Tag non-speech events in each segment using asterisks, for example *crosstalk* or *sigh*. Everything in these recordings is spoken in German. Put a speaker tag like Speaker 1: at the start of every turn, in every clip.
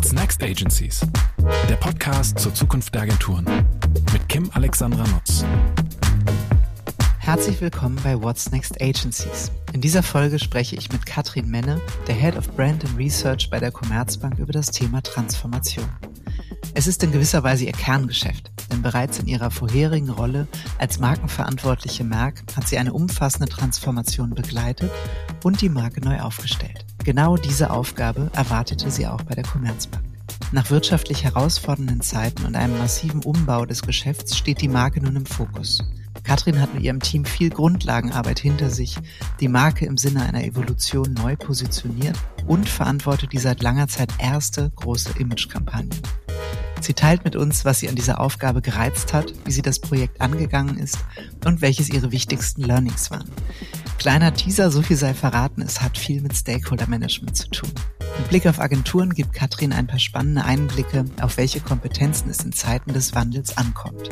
Speaker 1: What's Next Agencies? Der Podcast zur Zukunft der Agenturen mit Kim Alexandra Nutz.
Speaker 2: Herzlich willkommen bei What's Next Agencies. In dieser Folge spreche ich mit Katrin Menne, der Head of Brand and Research bei der Commerzbank über das Thema Transformation. Es ist in gewisser Weise ihr Kerngeschäft, denn bereits in ihrer vorherigen Rolle als markenverantwortliche Merck hat sie eine umfassende Transformation begleitet und die Marke neu aufgestellt. Genau diese Aufgabe erwartete sie auch bei der Commerzbank. Nach wirtschaftlich herausfordernden Zeiten und einem massiven Umbau des Geschäfts steht die Marke nun im Fokus. Katrin hat mit ihrem Team viel Grundlagenarbeit hinter sich, die Marke im Sinne einer Evolution neu positioniert und verantwortet die seit langer Zeit erste große Imagekampagne. Sie teilt mit uns, was sie an dieser Aufgabe gereizt hat, wie sie das Projekt angegangen ist und welches ihre wichtigsten Learnings waren. Kleiner Teaser, so viel sei verraten, es hat viel mit Stakeholder Management zu tun. Mit Blick auf Agenturen gibt Katrin ein paar spannende Einblicke, auf welche Kompetenzen es in Zeiten des Wandels ankommt.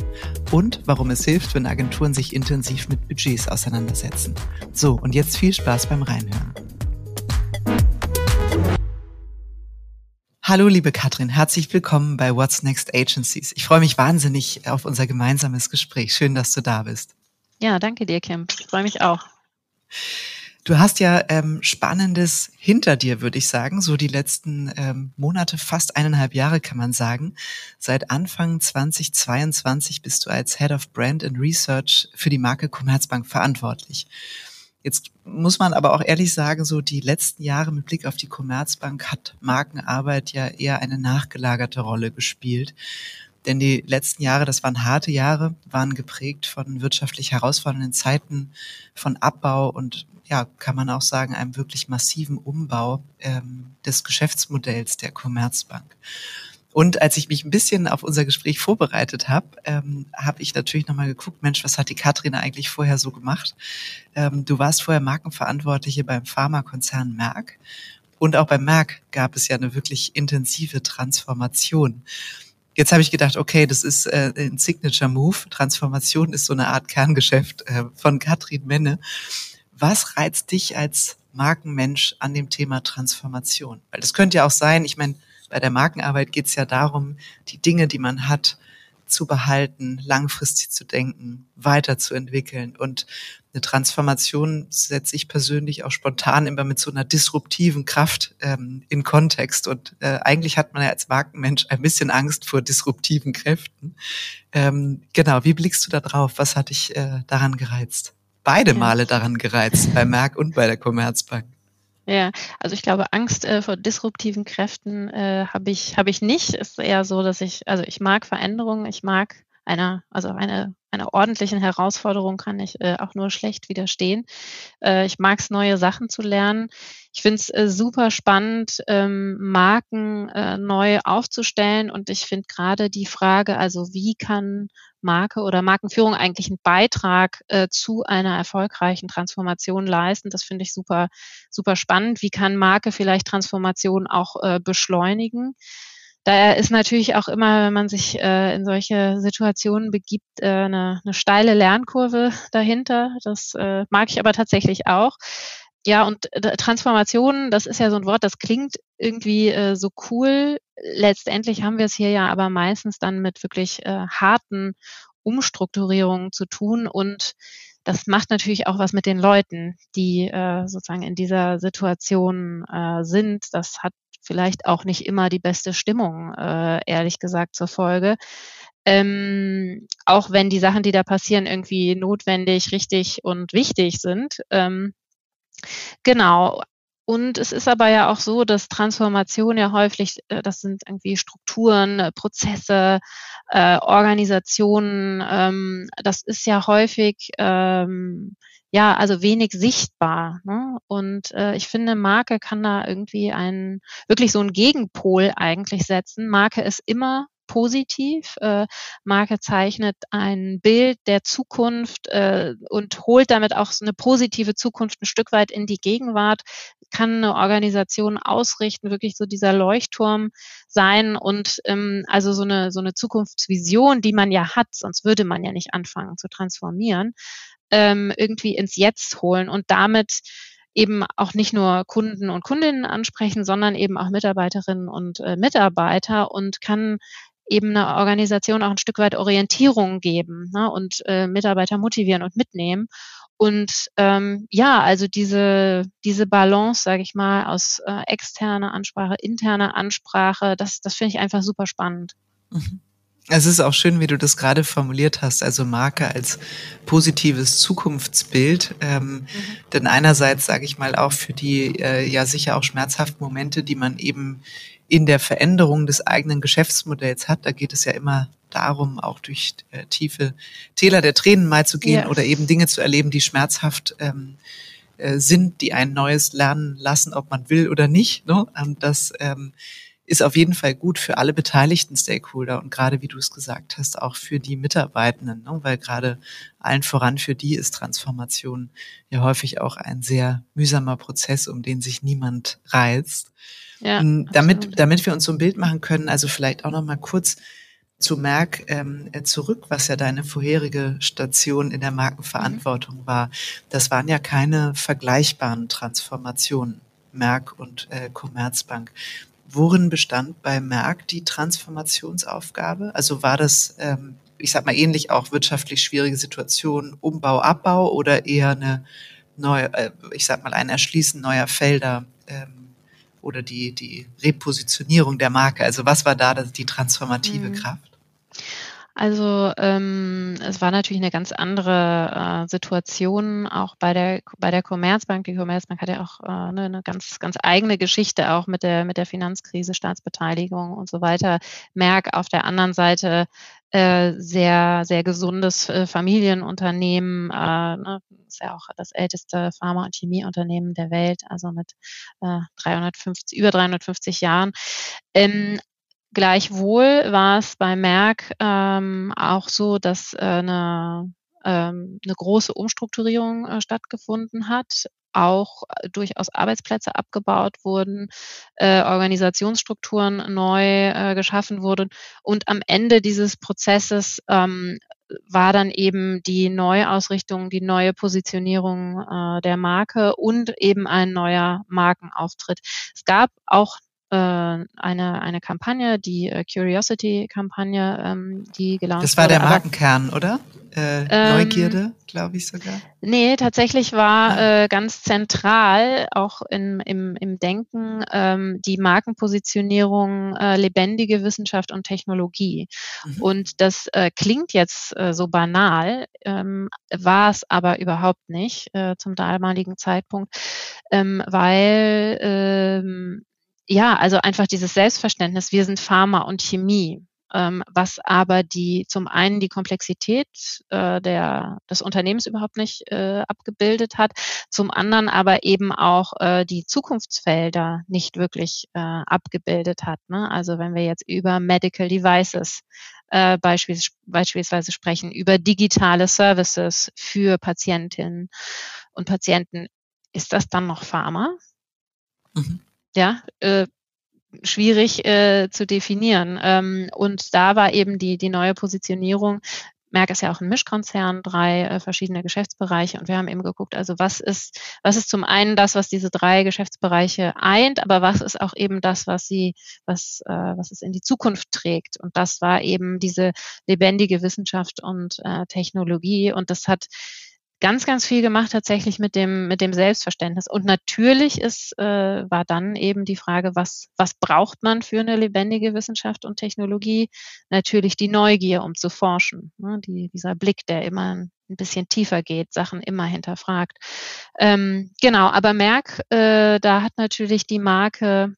Speaker 2: Und warum es hilft, wenn Agenturen sich intensiv mit Budgets auseinandersetzen. So, und jetzt viel Spaß beim Reinhören. Hallo, liebe Katrin, herzlich willkommen bei What's Next Agencies. Ich freue mich wahnsinnig auf unser gemeinsames Gespräch. Schön, dass du da bist.
Speaker 3: Ja, danke dir, Kim. Ich freue mich auch.
Speaker 2: Du hast ja ähm, Spannendes hinter dir, würde ich sagen. So die letzten ähm, Monate, fast eineinhalb Jahre kann man sagen. Seit Anfang 2022 bist du als Head of Brand and Research für die Marke Commerzbank verantwortlich. Jetzt muss man aber auch ehrlich sagen, so die letzten Jahre mit Blick auf die Commerzbank hat Markenarbeit ja eher eine nachgelagerte Rolle gespielt. Denn die letzten Jahre, das waren harte Jahre, waren geprägt von wirtschaftlich herausfordernden Zeiten, von Abbau und ja, kann man auch sagen, einem wirklich massiven Umbau ähm, des Geschäftsmodells der Commerzbank. Und als ich mich ein bisschen auf unser Gespräch vorbereitet habe, ähm, habe ich natürlich nochmal geguckt, Mensch, was hat die Katrin eigentlich vorher so gemacht? Ähm, du warst vorher Markenverantwortliche beim Pharmakonzern Merck. Und auch beim Merck gab es ja eine wirklich intensive Transformation. Jetzt habe ich gedacht, okay, das ist äh, ein Signature Move. Transformation ist so eine Art Kerngeschäft äh, von Katrin Menne. Was reizt dich als Markenmensch an dem Thema Transformation? Weil das könnte ja auch sein, ich meine, bei der Markenarbeit geht es ja darum, die Dinge, die man hat, zu behalten, langfristig zu denken, weiterzuentwickeln. Und eine Transformation setze ich persönlich auch spontan immer mit so einer disruptiven Kraft ähm, in Kontext. Und äh, eigentlich hat man ja als Markenmensch ein bisschen Angst vor disruptiven Kräften. Ähm, genau, wie blickst du da drauf? Was hat dich äh, daran gereizt? Beide Male daran gereizt, bei Merck und bei der Commerzbank.
Speaker 3: Ja, also ich glaube, Angst äh, vor disruptiven Kräften äh, habe ich, habe ich nicht. Ist eher so, dass ich, also ich mag Veränderungen, ich mag einer, also eine, einer ordentlichen Herausforderung kann ich äh, auch nur schlecht widerstehen. Äh, ich mag es, neue Sachen zu lernen. Ich finde es äh, super spannend, ähm, Marken äh, neu aufzustellen. Und ich finde gerade die Frage, also wie kann Marke oder Markenführung eigentlich einen Beitrag äh, zu einer erfolgreichen Transformation leisten. Das finde ich super, super spannend. Wie kann Marke vielleicht Transformation auch äh, beschleunigen? Da ist natürlich auch immer, wenn man sich äh, in solche Situationen begibt, äh, eine, eine steile Lernkurve dahinter. Das äh, mag ich aber tatsächlich auch. Ja, und äh, Transformation, das ist ja so ein Wort, das klingt irgendwie äh, so cool. Letztendlich haben wir es hier ja aber meistens dann mit wirklich äh, harten Umstrukturierungen zu tun und das macht natürlich auch was mit den Leuten, die äh, sozusagen in dieser Situation äh, sind. Das hat vielleicht auch nicht immer die beste Stimmung, äh, ehrlich gesagt, zur Folge. Ähm, auch wenn die Sachen, die da passieren, irgendwie notwendig, richtig und wichtig sind. Ähm, Genau. Und es ist aber ja auch so, dass Transformation ja häufig, äh, das sind irgendwie Strukturen, äh, Prozesse, äh, Organisationen, ähm, das ist ja häufig ähm, ja also wenig sichtbar. Ne? Und äh, ich finde, Marke kann da irgendwie einen wirklich so einen Gegenpol eigentlich setzen. Marke ist immer positiv. Äh, Marke zeichnet ein Bild der Zukunft äh, und holt damit auch so eine positive Zukunft ein Stück weit in die Gegenwart, kann eine Organisation ausrichten, wirklich so dieser Leuchtturm sein und ähm, also so eine, so eine Zukunftsvision, die man ja hat, sonst würde man ja nicht anfangen zu transformieren, ähm, irgendwie ins Jetzt holen und damit eben auch nicht nur Kunden und Kundinnen ansprechen, sondern eben auch Mitarbeiterinnen und äh, Mitarbeiter und kann eben einer Organisation auch ein Stück weit Orientierung geben ne, und äh, Mitarbeiter motivieren und mitnehmen. Und ähm, ja, also diese, diese Balance, sage ich mal, aus äh, externer Ansprache, interner Ansprache, das, das finde ich einfach super spannend.
Speaker 2: Mhm. Es ist auch schön, wie du das gerade formuliert hast, also Marke als positives Zukunftsbild. Ähm, mhm. Denn einerseits sage ich mal auch für die äh, ja sicher auch schmerzhaften Momente, die man eben in der Veränderung des eigenen Geschäftsmodells hat. Da geht es ja immer darum, auch durch äh, tiefe Täler der Tränen mal zu gehen ja. oder eben Dinge zu erleben, die schmerzhaft ähm, äh, sind, die ein neues lernen lassen, ob man will oder nicht. Ne? Und das ähm, ist auf jeden Fall gut für alle beteiligten Stakeholder und gerade, wie du es gesagt hast, auch für die Mitarbeitenden, ne? weil gerade allen voran für die ist Transformation ja häufig auch ein sehr mühsamer Prozess, um den sich niemand reizt. Ja, ähm, damit, damit wir uns so ein Bild machen können, also vielleicht auch noch mal kurz zu Merck ähm, äh, zurück, was ja deine vorherige Station in der Markenverantwortung mhm. war. Das waren ja keine vergleichbaren Transformationen, Merck und äh, Commerzbank. Worin bestand bei Merck die Transformationsaufgabe? Also war das, ähm, ich sag mal, ähnlich auch wirtschaftlich schwierige Situation, Umbau, Abbau oder eher eine neue, äh, ich sag mal, ein Erschließen neuer Felder ähm, oder die, die Repositionierung der Marke? Also was war da die transformative mhm. Kraft?
Speaker 3: Also ähm, es war natürlich eine ganz andere äh, Situation auch bei der bei der Commerzbank. Die Commerzbank hat ja auch äh, eine, eine ganz ganz eigene Geschichte auch mit der mit der Finanzkrise, Staatsbeteiligung und so weiter. Merck auf der anderen Seite äh, sehr sehr gesundes äh, Familienunternehmen. Äh, ne, ist ja auch das älteste Pharma- und Chemieunternehmen der Welt, also mit äh, 350 über 350 Jahren. Ähm, Gleichwohl war es bei Merck ähm, auch so, dass äh, eine, ähm, eine große Umstrukturierung äh, stattgefunden hat, auch äh, durchaus Arbeitsplätze abgebaut wurden, äh, Organisationsstrukturen neu äh, geschaffen wurden und am Ende dieses Prozesses ähm, war dann eben die Neuausrichtung, die neue Positionierung äh, der Marke und eben ein neuer Markenauftritt. Es gab auch eine, eine Kampagne, die äh, Curiosity-Kampagne, ähm, die gelauncht
Speaker 2: Das war der Markenkern, oder? Äh, ähm, Neugierde, glaube ich sogar.
Speaker 3: Nee, tatsächlich war ah. äh, ganz zentral auch in, im, im Denken ähm, die Markenpositionierung äh, lebendige Wissenschaft und Technologie. Mhm. Und das äh, klingt jetzt äh, so banal, ähm, war es aber überhaupt nicht äh, zum damaligen Zeitpunkt, ähm, weil ähm, ja, also einfach dieses Selbstverständnis, wir sind Pharma und Chemie, ähm, was aber die zum einen die Komplexität äh, der, des Unternehmens überhaupt nicht äh, abgebildet hat, zum anderen aber eben auch äh, die Zukunftsfelder nicht wirklich äh, abgebildet hat. Ne? Also wenn wir jetzt über Medical Devices äh, beispielsweise, beispielsweise sprechen, über digitale Services für Patientinnen und Patienten, ist das dann noch Pharma? Mhm ja, äh, schwierig äh, zu definieren. Ähm, und da war eben die, die neue Positionierung. Merck ist ja auch ein Mischkonzern, drei äh, verschiedene Geschäftsbereiche und wir haben eben geguckt, also was ist, was ist zum einen das, was diese drei Geschäftsbereiche eint, aber was ist auch eben das, was sie, was, äh, was es in die Zukunft trägt. Und das war eben diese lebendige Wissenschaft und äh, Technologie und das hat ganz, ganz viel gemacht tatsächlich mit dem, mit dem Selbstverständnis. Und natürlich ist, äh, war dann eben die Frage, was, was braucht man für eine lebendige Wissenschaft und Technologie? Natürlich die Neugier, um zu forschen. Ne? Die, dieser Blick, der immer ein bisschen tiefer geht, Sachen immer hinterfragt. Ähm, genau, aber Merck, äh, da hat natürlich die Marke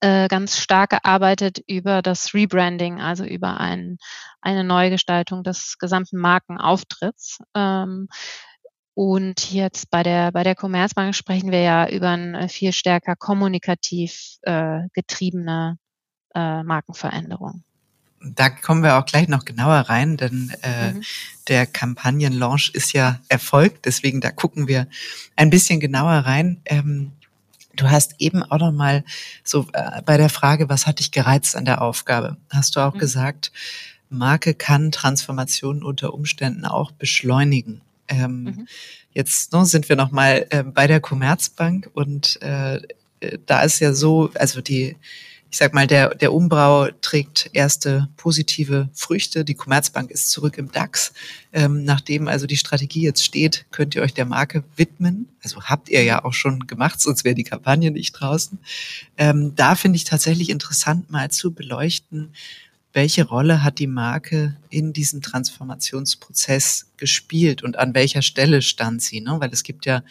Speaker 3: äh, ganz stark gearbeitet über das Rebranding, also über ein, eine Neugestaltung des gesamten Markenauftritts. Ähm, und jetzt bei der, bei der Commerzbank sprechen wir ja über eine viel stärker kommunikativ äh, getriebene äh, Markenveränderung.
Speaker 2: Da kommen wir auch gleich noch genauer rein, denn äh, mhm. der Kampagnenlaunch ist ja erfolgt, deswegen da gucken wir ein bisschen genauer rein. Ähm, Du hast eben auch noch mal so äh, bei der Frage, was hat dich gereizt an der Aufgabe, hast du auch mhm. gesagt, Marke kann Transformationen unter Umständen auch beschleunigen. Ähm, mhm. Jetzt ne, sind wir nochmal äh, bei der Commerzbank und äh, äh, da ist ja so, also die ich sag mal, der, der Umbau trägt erste positive Früchte. Die Commerzbank ist zurück im DAX. Ähm, nachdem also die Strategie jetzt steht, könnt ihr euch der Marke widmen. Also habt ihr ja auch schon gemacht, sonst wäre die Kampagne nicht draußen. Ähm, da finde ich tatsächlich interessant, mal zu beleuchten, welche Rolle hat die Marke in diesem Transformationsprozess gespielt und an welcher Stelle stand sie? Ne? Weil es gibt ja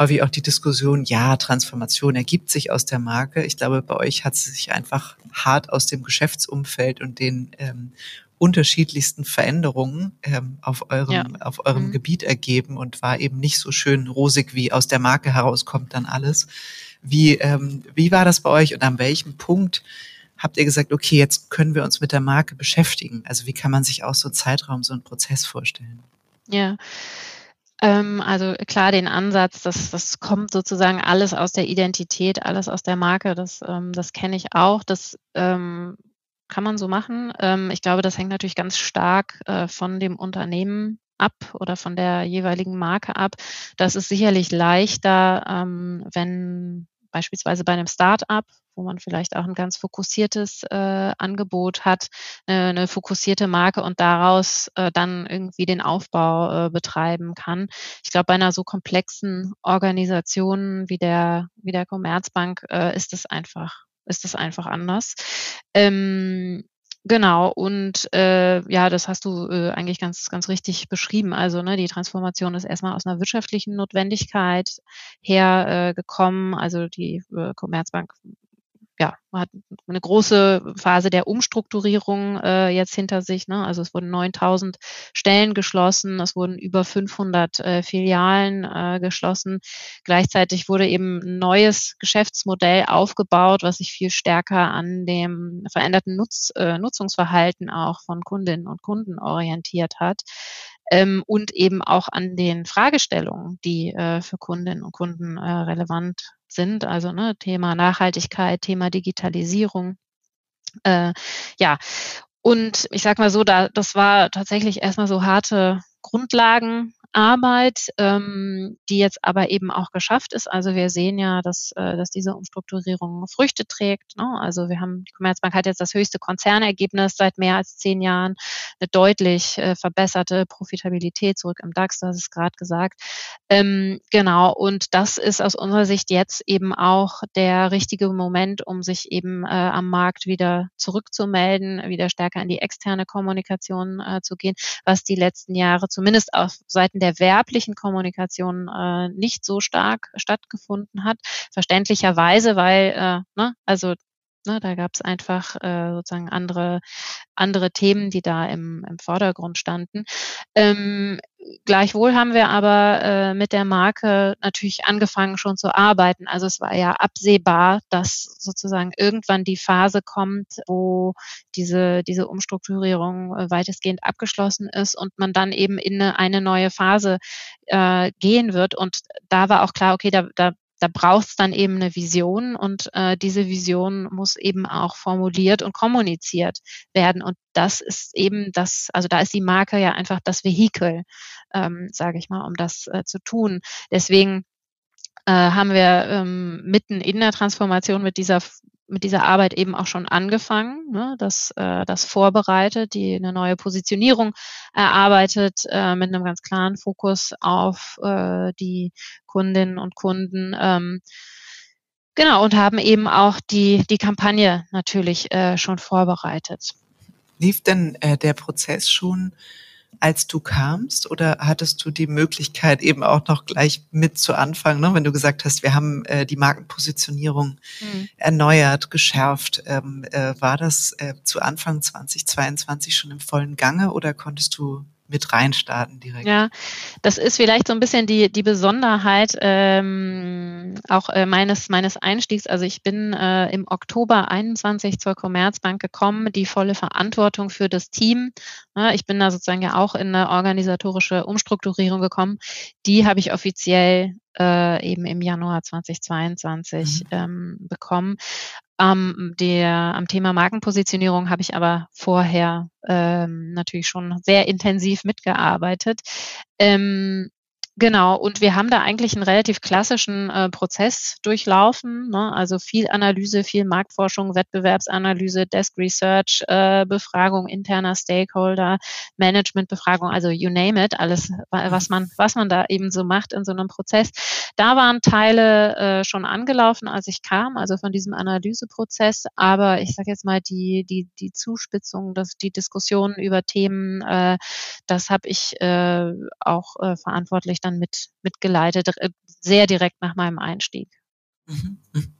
Speaker 2: häufig auch die Diskussion, ja, Transformation ergibt sich aus der Marke. Ich glaube, bei euch hat sie sich einfach hart aus dem Geschäftsumfeld und den ähm, unterschiedlichsten Veränderungen ähm, auf eurem, ja. auf eurem mhm. Gebiet ergeben und war eben nicht so schön rosig, wie aus der Marke herauskommt dann alles. Wie, ähm, wie war das bei euch und an welchem Punkt habt ihr gesagt, okay, jetzt können wir uns mit der Marke beschäftigen? Also wie kann man sich auch so einen Zeitraum, so einen Prozess vorstellen?
Speaker 3: Ja, also klar, den Ansatz, das, das kommt sozusagen alles aus der Identität, alles aus der Marke, das, ähm, das kenne ich auch. Das ähm, kann man so machen. Ähm, ich glaube, das hängt natürlich ganz stark äh, von dem Unternehmen ab oder von der jeweiligen Marke ab. Das ist sicherlich leichter, ähm, wenn beispielsweise bei einem Start-up wo man vielleicht auch ein ganz fokussiertes äh, Angebot hat, äh, eine fokussierte Marke und daraus äh, dann irgendwie den Aufbau äh, betreiben kann. Ich glaube, bei einer so komplexen Organisation wie der, wie der Commerzbank äh, ist es einfach, ist es einfach anders. Ähm, Genau, und äh, ja, das hast du äh, eigentlich ganz, ganz richtig beschrieben. Also ne, die Transformation ist erstmal aus einer wirtschaftlichen Notwendigkeit hergekommen. Äh, also die äh, Commerzbank ja, man hat eine große Phase der Umstrukturierung äh, jetzt hinter sich. Ne? Also es wurden 9000 Stellen geschlossen, es wurden über 500 äh, Filialen äh, geschlossen. Gleichzeitig wurde eben ein neues Geschäftsmodell aufgebaut, was sich viel stärker an dem veränderten Nutz, äh, Nutzungsverhalten auch von Kundinnen und Kunden orientiert hat. Ähm, und eben auch an den Fragestellungen, die äh, für Kundinnen und Kunden äh, relevant sind, also ne, Thema Nachhaltigkeit, Thema Digitalisierung. Äh, ja, und ich sag mal so, da, das war tatsächlich erstmal so harte Grundlagen Arbeit, ähm, die jetzt aber eben auch geschafft ist. Also wir sehen ja, dass, äh, dass diese Umstrukturierung Früchte trägt. Ne? Also wir haben, die Commerzbank hat jetzt das höchste Konzernergebnis seit mehr als zehn Jahren, eine deutlich äh, verbesserte Profitabilität zurück im DAX, das ist gerade gesagt. Ähm, genau, und das ist aus unserer Sicht jetzt eben auch der richtige Moment, um sich eben äh, am Markt wieder zurückzumelden, wieder stärker in die externe Kommunikation äh, zu gehen, was die letzten Jahre zumindest auf Seiten der werblichen Kommunikation äh, nicht so stark stattgefunden hat. Verständlicherweise, weil, äh, ne, also Ne, da gab es einfach äh, sozusagen andere, andere Themen, die da im, im Vordergrund standen. Ähm, gleichwohl haben wir aber äh, mit der Marke natürlich angefangen schon zu arbeiten. Also es war ja absehbar, dass sozusagen irgendwann die Phase kommt, wo diese, diese Umstrukturierung äh, weitestgehend abgeschlossen ist und man dann eben in eine, eine neue Phase äh, gehen wird. Und da war auch klar, okay, da, da da braucht es dann eben eine Vision und äh, diese Vision muss eben auch formuliert und kommuniziert werden. Und das ist eben das, also da ist die Marke ja einfach das Vehikel, ähm, sage ich mal, um das äh, zu tun. Deswegen äh, haben wir ähm, mitten in der Transformation mit dieser mit dieser Arbeit eben auch schon angefangen, ne, das, äh, das vorbereitet, die eine neue Positionierung erarbeitet äh, mit einem ganz klaren Fokus auf äh, die Kundinnen und Kunden. Ähm, genau, und haben eben auch die, die Kampagne natürlich äh, schon vorbereitet.
Speaker 2: Lief denn äh, der Prozess schon als du kamst oder hattest du die Möglichkeit eben auch noch gleich mit zu anfangen, ne? wenn du gesagt hast, wir haben äh, die Markenpositionierung mhm. erneuert, geschärft. Ähm, äh, war das äh, zu Anfang 2022 schon im vollen Gange oder konntest du mit reinstarten direkt.
Speaker 3: Ja, das ist vielleicht so ein bisschen die, die Besonderheit ähm, auch äh, meines, meines Einstiegs. Also ich bin äh, im Oktober 21 zur Commerzbank gekommen, die volle Verantwortung für das Team. Ja, ich bin da sozusagen ja auch in eine organisatorische Umstrukturierung gekommen. Die habe ich offiziell äh, eben im Januar 2022 mhm. ähm, bekommen. Am, der, am Thema Markenpositionierung habe ich aber vorher ähm, natürlich schon sehr intensiv mitgearbeitet. Ähm, Genau, und wir haben da eigentlich einen relativ klassischen äh, Prozess durchlaufen. Ne? Also viel Analyse, viel Marktforschung, Wettbewerbsanalyse, Desk Research, äh, Befragung interner Stakeholder, Managementbefragung, also you name it, alles, was man, was man da eben so macht in so einem Prozess. Da waren Teile äh, schon angelaufen, als ich kam, also von diesem Analyseprozess. Aber ich sage jetzt mal, die, die, die Zuspitzung, das, die Diskussionen über Themen, äh, das habe ich äh, auch äh, verantwortlich dann dann mit, mitgeleitet, äh, sehr direkt nach meinem Einstieg. Mhm,
Speaker 2: mhm.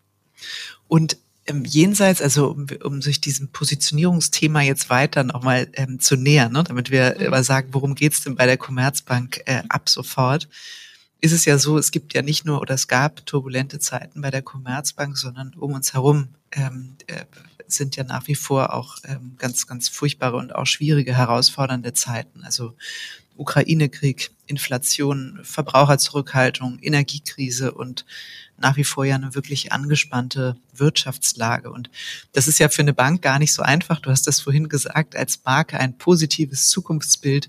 Speaker 2: Und ähm, jenseits, also um, um sich diesem Positionierungsthema jetzt weiter nochmal ähm, zu nähern, ne, damit wir mhm. mal sagen, worum geht's denn bei der Commerzbank äh, ab sofort, ist es ja so, es gibt ja nicht nur oder es gab turbulente Zeiten bei der Commerzbank, sondern um uns herum ähm, äh, sind ja nach wie vor auch ähm, ganz, ganz furchtbare und auch schwierige, herausfordernde Zeiten. Also Ukraine-Krieg, Inflation, Verbraucherzurückhaltung, Energiekrise und nach wie vor ja eine wirklich angespannte Wirtschaftslage. Und das ist ja für eine Bank gar nicht so einfach. Du hast das vorhin gesagt, als Marke ein positives Zukunftsbild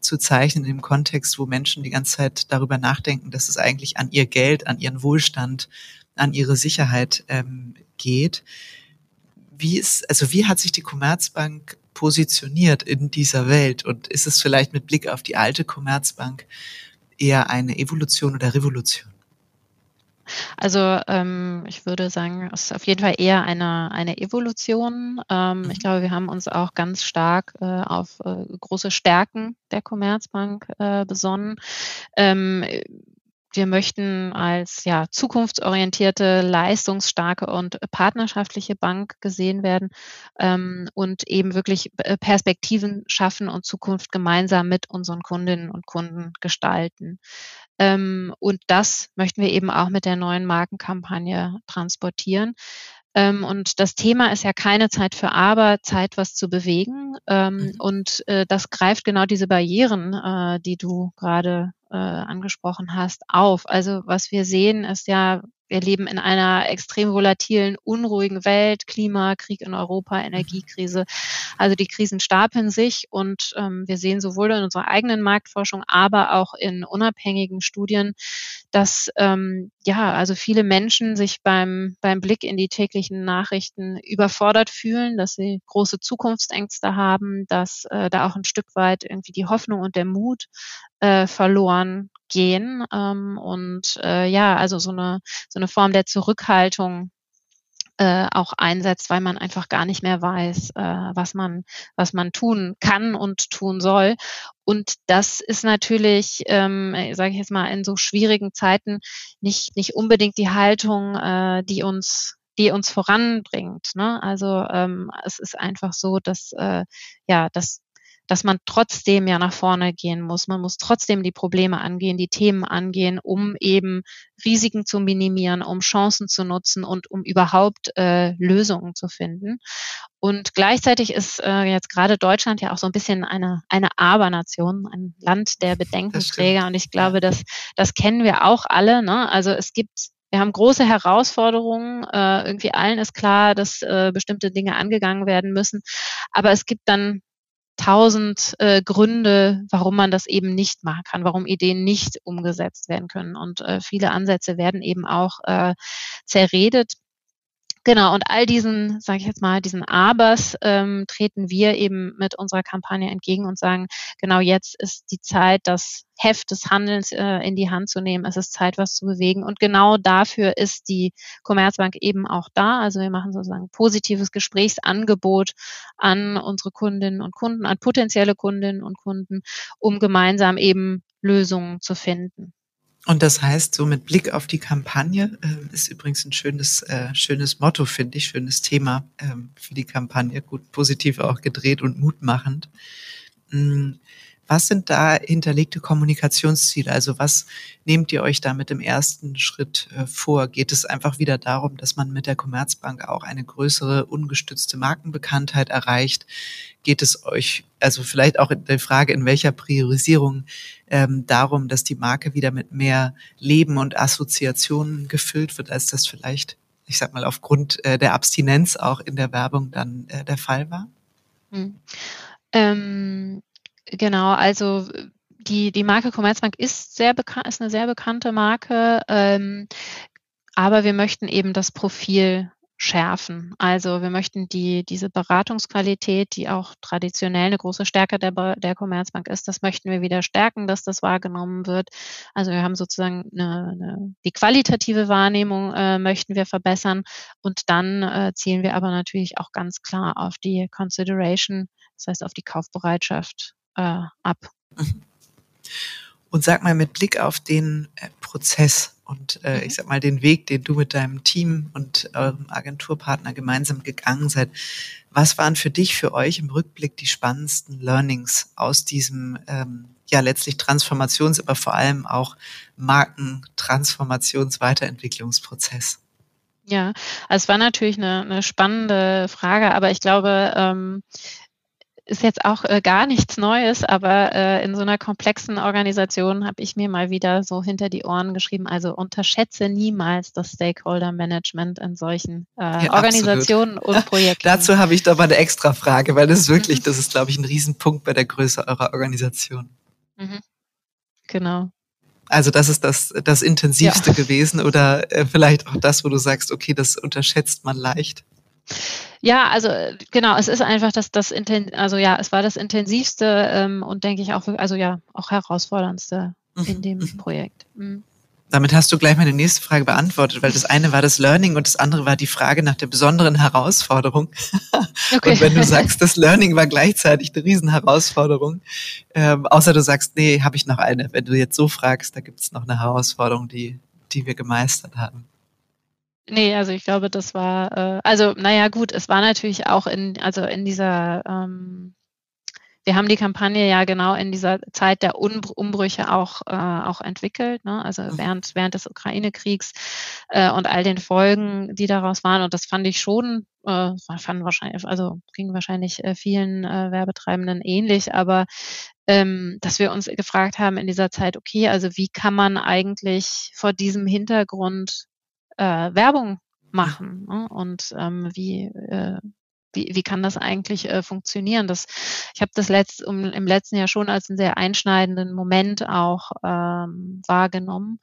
Speaker 2: zu zeichnen im Kontext, wo Menschen die ganze Zeit darüber nachdenken, dass es eigentlich an ihr Geld, an ihren Wohlstand, an ihre Sicherheit ähm, geht. Wie ist, also wie hat sich die Commerzbank positioniert in dieser Welt? Und ist es vielleicht mit Blick auf die alte Commerzbank eher eine Evolution oder Revolution?
Speaker 3: Also ähm, ich würde sagen, es ist auf jeden Fall eher eine, eine Evolution. Ähm, mhm. Ich glaube, wir haben uns auch ganz stark äh, auf äh, große Stärken der Commerzbank äh, besonnen. Ähm, wir möchten als ja, zukunftsorientierte, leistungsstarke und partnerschaftliche Bank gesehen werden ähm, und eben wirklich äh, Perspektiven schaffen und Zukunft gemeinsam mit unseren Kundinnen und Kunden gestalten. Ähm, und das möchten wir eben auch mit der neuen Markenkampagne transportieren. Ähm, und das Thema ist ja keine Zeit für Aber, Zeit, was zu bewegen. Ähm, mhm. Und äh, das greift genau diese Barrieren, äh, die du gerade äh, angesprochen hast, auf. Also was wir sehen, ist ja wir leben in einer extrem volatilen, unruhigen Welt, Klima, Krieg in Europa, mhm. Energiekrise. Also die Krisen stapeln sich und ähm, wir sehen sowohl in unserer eigenen Marktforschung, aber auch in unabhängigen Studien, dass ähm, ja also viele Menschen sich beim beim Blick in die täglichen Nachrichten überfordert fühlen, dass sie große Zukunftsängste haben, dass äh, da auch ein Stück weit irgendwie die Hoffnung und der Mut äh, verloren gehen ähm, und äh, ja, also so eine, so eine Form der Zurückhaltung äh, auch einsetzt, weil man einfach gar nicht mehr weiß, äh, was man was man tun kann und tun soll. Und das ist natürlich, ähm, sage ich jetzt mal, in so schwierigen Zeiten nicht nicht unbedingt die Haltung, äh, die uns die uns voranbringt. Ne? Also ähm, es ist einfach so, dass äh, ja, dass dass man trotzdem ja nach vorne gehen muss. Man muss trotzdem die Probleme angehen, die Themen angehen, um eben Risiken zu minimieren, um Chancen zu nutzen und um überhaupt äh, Lösungen zu finden. Und gleichzeitig ist äh, jetzt gerade Deutschland ja auch so ein bisschen eine, eine Aber-Nation, ein Land der Bedenkenträger. Und ich glaube, das, das kennen wir auch alle. Ne? Also es gibt wir haben große Herausforderungen. Äh, irgendwie allen ist klar, dass äh, bestimmte Dinge angegangen werden müssen. Aber es gibt dann tausend äh, Gründe, warum man das eben nicht machen kann, warum Ideen nicht umgesetzt werden können. Und äh, viele Ansätze werden eben auch äh, zerredet. Genau, und all diesen, sage ich jetzt mal, diesen Abers ähm, treten wir eben mit unserer Kampagne entgegen und sagen, genau jetzt ist die Zeit, das Heft des Handelns äh, in die Hand zu nehmen. Es ist Zeit, was zu bewegen. Und genau dafür ist die Commerzbank eben auch da. Also wir machen sozusagen positives Gesprächsangebot an unsere Kundinnen und Kunden, an potenzielle Kundinnen und Kunden, um gemeinsam eben Lösungen zu finden.
Speaker 2: Und das heißt, so mit Blick auf die Kampagne, äh, ist übrigens ein schönes, äh, schönes Motto, finde ich, schönes Thema ähm, für die Kampagne, gut positiv auch gedreht und mutmachend. Mhm. Was sind da hinterlegte Kommunikationsziele? Also was nehmt ihr euch da mit dem ersten Schritt äh, vor? Geht es einfach wieder darum, dass man mit der Commerzbank auch eine größere ungestützte Markenbekanntheit erreicht? Geht es euch, also vielleicht auch in der Frage, in welcher Priorisierung ähm, darum, dass die Marke wieder mit mehr Leben und Assoziationen gefüllt wird, als das vielleicht, ich sag mal, aufgrund äh, der Abstinenz auch in der Werbung dann äh, der Fall war? Hm.
Speaker 3: Ähm Genau, also die, die Marke Commerzbank ist sehr bekannt, ist eine sehr bekannte Marke, ähm, aber wir möchten eben das Profil schärfen. Also wir möchten die, diese Beratungsqualität, die auch traditionell eine große Stärke der, der Commerzbank ist, das möchten wir wieder stärken, dass das wahrgenommen wird. Also wir haben sozusagen eine, eine, die qualitative Wahrnehmung äh, möchten wir verbessern und dann äh, zielen wir aber natürlich auch ganz klar auf die Consideration, das heißt auf die Kaufbereitschaft äh, ab. *laughs*
Speaker 2: Und sag mal mit Blick auf den äh, Prozess und äh, mhm. ich sag mal den Weg, den du mit deinem Team und eurem Agenturpartner gemeinsam gegangen seid, was waren für dich, für euch im Rückblick die spannendsten Learnings aus diesem ähm, ja letztlich Transformations-, aber vor allem auch Markentransformations-Weiterentwicklungsprozess?
Speaker 3: Ja, also es war natürlich eine, eine spannende Frage, aber ich glaube, ähm, ist jetzt auch äh, gar nichts Neues, aber äh, in so einer komplexen Organisation habe ich mir mal wieder so hinter die Ohren geschrieben, also unterschätze niemals das Stakeholder Management in solchen äh, ja, Organisationen absolut. und *laughs* Projekten.
Speaker 2: Dazu habe ich doch mal eine extra Frage, weil das ist wirklich, das ist, glaube ich, ein Riesenpunkt bei der Größe eurer Organisation.
Speaker 3: Mhm. Genau.
Speaker 2: Also das ist das, das Intensivste ja. gewesen oder äh, vielleicht auch das, wo du sagst, okay, das unterschätzt man leicht.
Speaker 3: Ja, also genau, es ist einfach das, das also ja, es war das intensivste ähm, und denke ich auch, also ja, auch herausforderndste mhm. in dem mhm. Projekt. Mhm.
Speaker 2: Damit hast du gleich meine nächste Frage beantwortet, weil das eine war das Learning und das andere war die Frage nach der besonderen Herausforderung. *laughs* Okay. Und wenn du sagst, das Learning war gleichzeitig eine Riesenherausforderung, ähm, außer du sagst, nee, habe ich noch eine. Wenn du jetzt so fragst, da gibt es noch eine Herausforderung, die, die wir gemeistert haben.
Speaker 3: Nee, also ich glaube, das war, äh, also naja gut, es war natürlich auch in, also in dieser, ähm, wir haben die Kampagne ja genau in dieser Zeit der Umbrüche auch, äh, auch entwickelt, ne? also mhm. während, während des Ukraine-Kriegs äh, und all den Folgen, die daraus waren. Und das fand ich schon, äh, fand wahrscheinlich, also ging wahrscheinlich äh, vielen äh, Werbetreibenden ähnlich, aber ähm, dass wir uns gefragt haben in dieser Zeit, okay, also wie kann man eigentlich vor diesem Hintergrund äh, Werbung machen ne? und ähm, wie, äh, wie, wie kann das eigentlich äh, funktionieren? Das, ich habe das letzt, um, im letzten Jahr schon als einen sehr einschneidenden Moment auch ähm, wahrgenommen.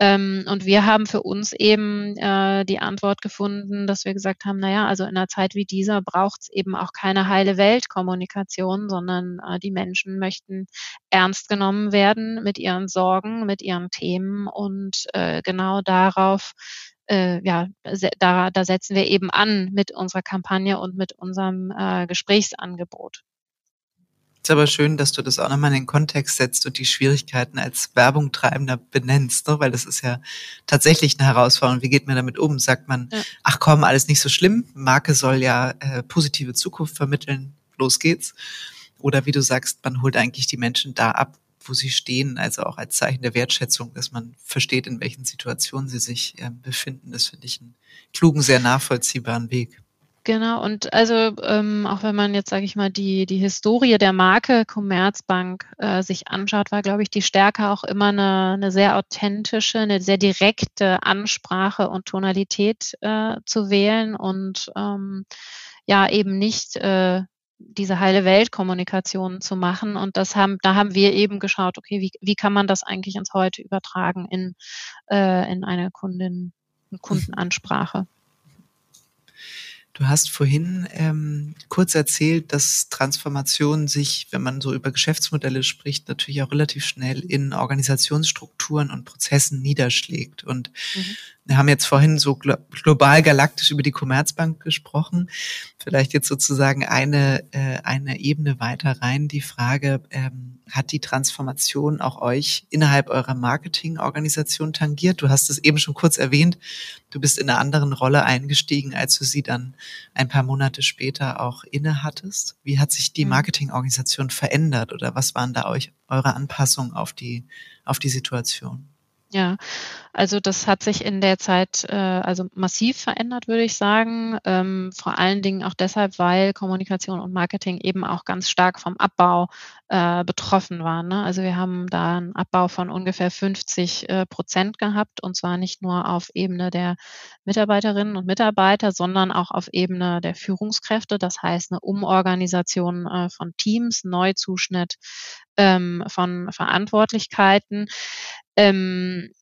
Speaker 3: Ähm, und wir haben für uns eben äh, die Antwort gefunden, dass wir gesagt haben, naja, also in einer Zeit wie dieser braucht es eben auch keine heile Weltkommunikation, sondern äh, die Menschen möchten ernst genommen werden mit ihren Sorgen, mit ihren Themen und äh, genau darauf äh, ja, da, da setzen wir eben an mit unserer Kampagne und mit unserem äh, Gesprächsangebot.
Speaker 2: Ist aber schön, dass du das auch nochmal in den Kontext setzt und die Schwierigkeiten als Werbung treibender benennst, ne? weil das ist ja tatsächlich eine Herausforderung. Wie geht man damit um? Sagt man, ja. ach komm, alles nicht so schlimm, Marke soll ja äh, positive Zukunft vermitteln, los geht's. Oder wie du sagst, man holt eigentlich die Menschen da ab, wo sie stehen, also auch als Zeichen der Wertschätzung, dass man versteht, in welchen Situationen sie sich äh, befinden. Das finde ich einen klugen, sehr nachvollziehbaren Weg.
Speaker 3: Genau, und also ähm, auch wenn man jetzt, sage ich mal, die, die Historie der Marke Commerzbank äh, sich anschaut, war, glaube ich, die Stärke auch immer eine, eine sehr authentische, eine sehr direkte Ansprache und Tonalität äh, zu wählen und ähm, ja eben nicht äh, diese heile Weltkommunikation zu machen. Und das haben, da haben wir eben geschaut, okay, wie, wie kann man das eigentlich ins Heute übertragen in, äh, in eine Kundin, Kundenansprache?
Speaker 2: Du hast vorhin ähm, kurz erzählt, dass Transformation sich, wenn man so über Geschäftsmodelle spricht, natürlich auch relativ schnell in Organisationsstrukturen und Prozessen niederschlägt. Und mhm. Wir haben jetzt vorhin so global galaktisch über die Commerzbank gesprochen. Vielleicht jetzt sozusagen eine, äh, eine Ebene weiter rein die Frage, ähm, hat die Transformation auch euch innerhalb eurer Marketingorganisation tangiert? Du hast es eben schon kurz erwähnt. Du bist in einer anderen Rolle eingestiegen, als du sie dann ein paar Monate später auch inne hattest. Wie hat sich die mhm. Marketingorganisation verändert oder was waren da euch eure Anpassungen auf die, auf die Situation?
Speaker 3: Ja, also das hat sich in der Zeit äh, also massiv verändert, würde ich sagen. Ähm, vor allen Dingen auch deshalb, weil Kommunikation und Marketing eben auch ganz stark vom Abbau äh, betroffen waren. Ne? Also wir haben da einen Abbau von ungefähr 50 äh, Prozent gehabt und zwar nicht nur auf Ebene der Mitarbeiterinnen und Mitarbeiter, sondern auch auf Ebene der Führungskräfte. Das heißt eine Umorganisation äh, von Teams, Neuzuschnitt ähm, von Verantwortlichkeiten. Ähm,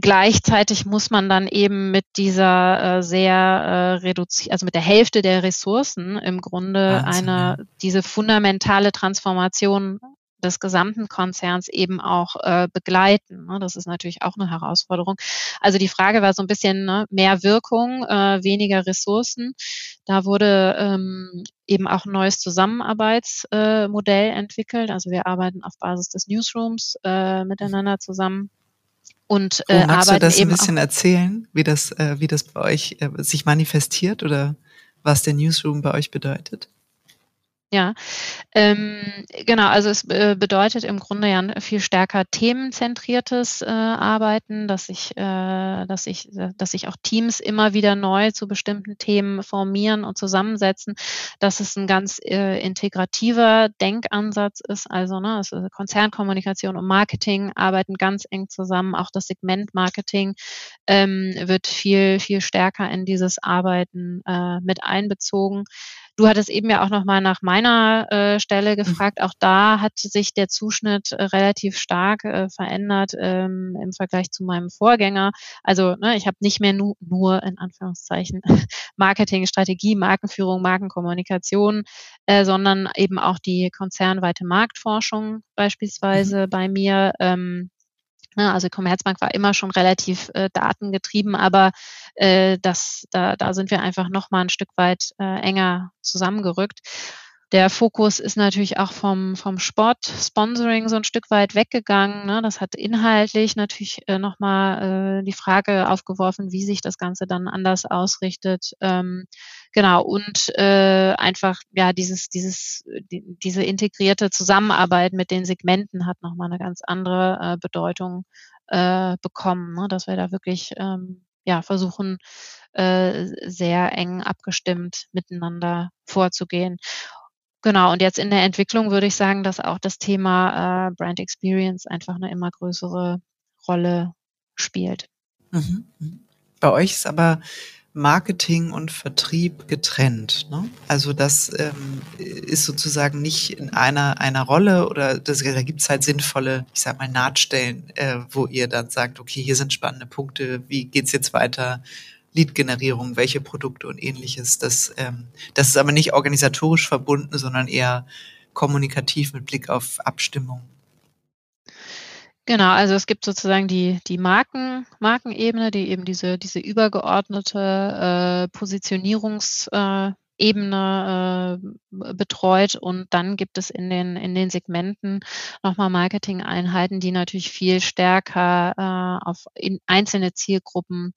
Speaker 3: Gleichzeitig muss man dann eben mit dieser äh, sehr äh, reduziert, also mit der Hälfte der Ressourcen im Grunde Wahnsinn, eine, diese fundamentale Transformation des gesamten Konzerns eben auch äh, begleiten. Ne? Das ist natürlich auch eine Herausforderung. Also die Frage war so ein bisschen ne, mehr Wirkung, äh, weniger Ressourcen. Da wurde ähm, eben auch ein neues Zusammenarbeitsmodell äh, entwickelt. Also wir arbeiten auf Basis des Newsrooms äh, miteinander zusammen und
Speaker 2: äh, oh, magst du das ein bisschen erzählen, wie das, äh, wie das bei euch äh, sich manifestiert oder was der Newsroom bei euch bedeutet?
Speaker 3: Ja, ähm, genau, also es äh, bedeutet im Grunde ja ein viel stärker themenzentriertes äh, Arbeiten, dass sich, äh, dass ich, dass sich auch Teams immer wieder neu zu bestimmten Themen formieren und zusammensetzen, dass es ein ganz äh, integrativer Denkansatz ist, also ne, also Konzernkommunikation und Marketing arbeiten ganz eng zusammen, auch das Segment Marketing ähm, wird viel, viel stärker in dieses Arbeiten äh, mit einbezogen. Du hattest eben ja auch noch mal nach meiner äh, Stelle mhm. gefragt. Auch da hat sich der Zuschnitt äh, relativ stark äh, verändert ähm, im Vergleich zu meinem Vorgänger. Also ne, ich habe nicht mehr nu nur in Anführungszeichen *laughs* Marketing, Strategie, Markenführung, Markenkommunikation, äh, sondern eben auch die konzernweite Marktforschung beispielsweise mhm. bei mir. Ähm, also Commerzbank war immer schon relativ äh, datengetrieben, aber äh, das, da, da sind wir einfach noch mal ein Stück weit äh, enger zusammengerückt. Der Fokus ist natürlich auch vom, vom Sport-Sponsoring so ein Stück weit weggegangen. Ne? Das hat inhaltlich natürlich äh, nochmal äh, die Frage aufgeworfen, wie sich das Ganze dann anders ausrichtet. Ähm, genau, und äh, einfach, ja, dieses, dieses, die, diese integrierte Zusammenarbeit mit den Segmenten hat nochmal eine ganz andere äh, Bedeutung äh, bekommen, ne? dass wir da wirklich ähm, ja, versuchen, äh, sehr eng abgestimmt miteinander vorzugehen. Genau, und jetzt in der Entwicklung würde ich sagen, dass auch das Thema äh, Brand Experience einfach eine immer größere Rolle spielt.
Speaker 2: Mhm. mhm. Bei euch ist aber Marketing und Vertrieb getrennt. Ne? Also das ähm, ist sozusagen nicht in einer, einer Rolle oder das, da gibt es halt sinnvolle, ich sag mal, Nahtstellen, äh, wo ihr dann sagt, okay, hier sind spannende Punkte, wie geht's jetzt weiter? Lead-Generierung, welche Produkte und ähnliches. Das, ähm, das ist aber nicht organisatorisch verbunden, sondern eher kommunikativ mit Blick auf Abstimmung.
Speaker 3: Genau, also es gibt sozusagen die, die Marken, Markenebene, die eben diese, diese übergeordnete äh, Positionierungsebene äh, betreut und dann gibt es in den, in den Segmenten nochmal Marketing-Einheiten, die natürlich viel stärker äh, auf in einzelne Zielgruppen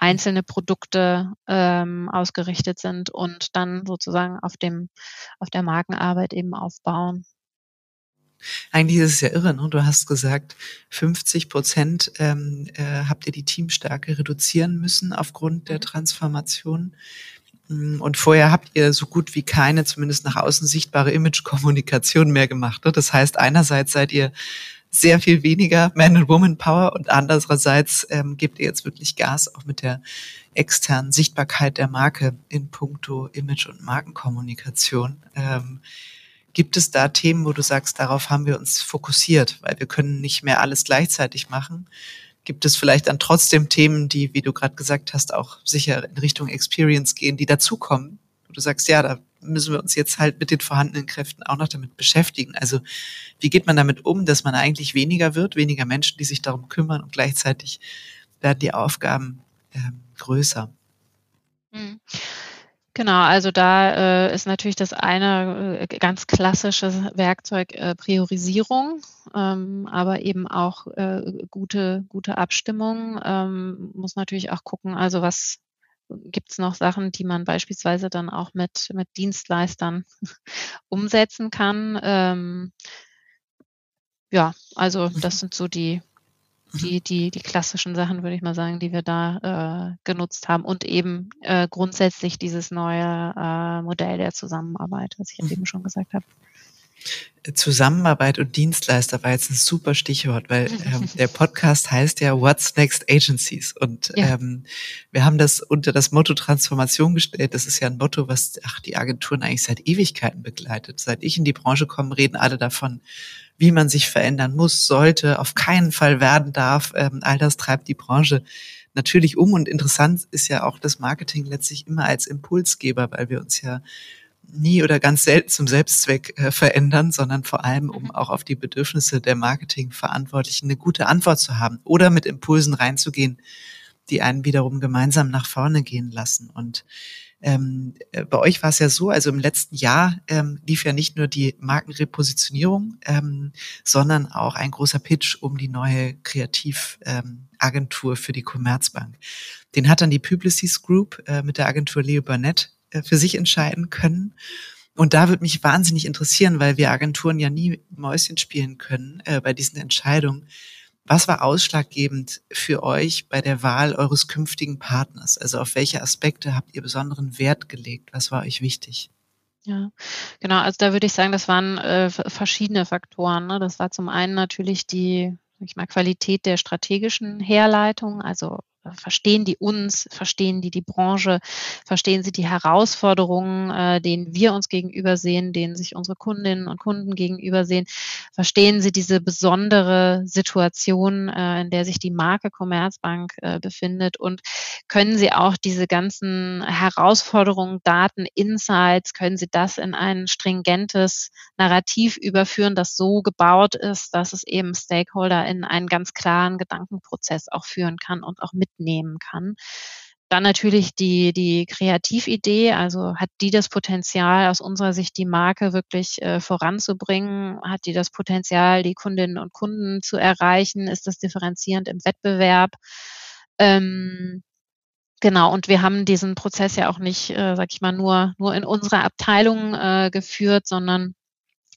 Speaker 3: einzelne Produkte ähm, ausgerichtet sind und dann sozusagen auf dem auf der Markenarbeit eben aufbauen.
Speaker 2: Eigentlich ist es ja irre, ne? Du hast gesagt, 50 Prozent ähm, äh, habt ihr die Teamstärke reduzieren müssen aufgrund der mhm. Transformation. Mm, und vorher habt ihr so gut wie keine, zumindest nach außen sichtbare Image-Kommunikation mehr gemacht. Ne? Das heißt, einerseits seid ihr sehr viel weniger Man- and Woman-Power und andererseits ähm, gebt ihr jetzt wirklich Gas auch mit der externen Sichtbarkeit der Marke in puncto Image- und Markenkommunikation. Ähm, gibt es da Themen, wo du sagst, darauf haben wir uns fokussiert, weil wir können nicht mehr alles gleichzeitig machen? Gibt es vielleicht dann trotzdem Themen, die, wie du gerade gesagt hast, auch sicher in Richtung Experience gehen, die dazukommen? Wo du sagst, ja, da müssen wir uns jetzt halt mit den vorhandenen Kräften auch noch damit beschäftigen. Also wie geht man damit um, dass man eigentlich weniger wird, weniger Menschen, die sich darum kümmern und gleichzeitig werden die Aufgaben äh, größer?
Speaker 3: Mhm. Genau, also da äh, ist natürlich das eine äh, ganz klassische Werkzeug äh, Priorisierung, ähm, aber eben auch äh, gute, gute Abstimmung. Ähm, muss natürlich auch gucken, also was, gibt es noch Sachen, die man beispielsweise dann auch mit, mit Dienstleistern *laughs* umsetzen kann. Ähm, ja, also mhm. das sind so die, die, mhm. die, die klassischen Sachen, würde ich mal sagen, die wir da äh, genutzt haben und eben äh, grundsätzlich dieses neue äh, Modell der Zusammenarbeit, was ich mhm. eben schon gesagt habe.
Speaker 2: Zusammenarbeit und Dienstleister war jetzt ein super Stichwort, weil ähm, *laughs* der Podcast heißt ja What's Next Agencies und ja. ähm, wir haben das unter das Motto Transformation gestellt. Das ist ja ein Motto, was ach die Agenturen eigentlich seit Ewigkeiten begleitet. Seit ich in die Branche komme, reden alle davon, wie man sich verändern muss, sollte, auf keinen Fall werden darf. Ähm, all das treibt die Branche natürlich um und interessant ist ja auch das Marketing letztlich immer als Impulsgeber, weil wir uns ja nie oder ganz selten zum Selbstzweck äh, verändern, sondern vor allem, um mhm. auch auf die Bedürfnisse der Marketingverantwortlichen eine gute Antwort zu haben oder mit Impulsen reinzugehen, die einen wiederum gemeinsam nach vorne gehen lassen. Und ähm, äh, bei euch war es ja so, also im letzten Jahr ähm, lief ja nicht nur die Markenrepositionierung, ähm, sondern auch ein großer Pitch um die neue Kreativagentur ähm, für die Commerzbank. Den hat dann die Publicis Group äh, mit der Agentur Leo Burnett für sich entscheiden können. Und da würde mich wahnsinnig interessieren, weil wir Agenturen ja nie Mäuschen spielen können äh, bei diesen Entscheidungen. Was war ausschlaggebend für euch bei der Wahl eures künftigen Partners? Also auf welche Aspekte habt ihr besonderen Wert gelegt? Was war euch wichtig?
Speaker 3: Ja, genau. Also da würde ich sagen, das waren äh, verschiedene Faktoren. Ne? Das war zum einen natürlich die ich mal, Qualität der strategischen Herleitung, also verstehen die uns, verstehen die die Branche, verstehen sie die Herausforderungen, äh, denen wir uns gegenüber sehen, denen sich unsere Kundinnen und Kunden gegenüber sehen, verstehen sie diese besondere Situation, äh, in der sich die Marke Commerzbank äh, befindet? Und können sie auch diese ganzen Herausforderungen, Daten, Insights, können sie das in ein stringentes Narrativ überführen, das so gebaut ist, dass es eben Stakeholder in einen ganz klaren Gedankenprozess auch führen kann und auch mit mitnehmen kann. Dann natürlich die, die Kreatividee, also hat die das Potenzial, aus unserer Sicht die Marke wirklich äh, voranzubringen? Hat die das Potenzial, die Kundinnen und Kunden zu erreichen? Ist das differenzierend im Wettbewerb? Ähm, Genau, und wir haben diesen Prozess ja auch nicht, äh, sag ich mal, nur, nur in unserer Abteilung äh, geführt, sondern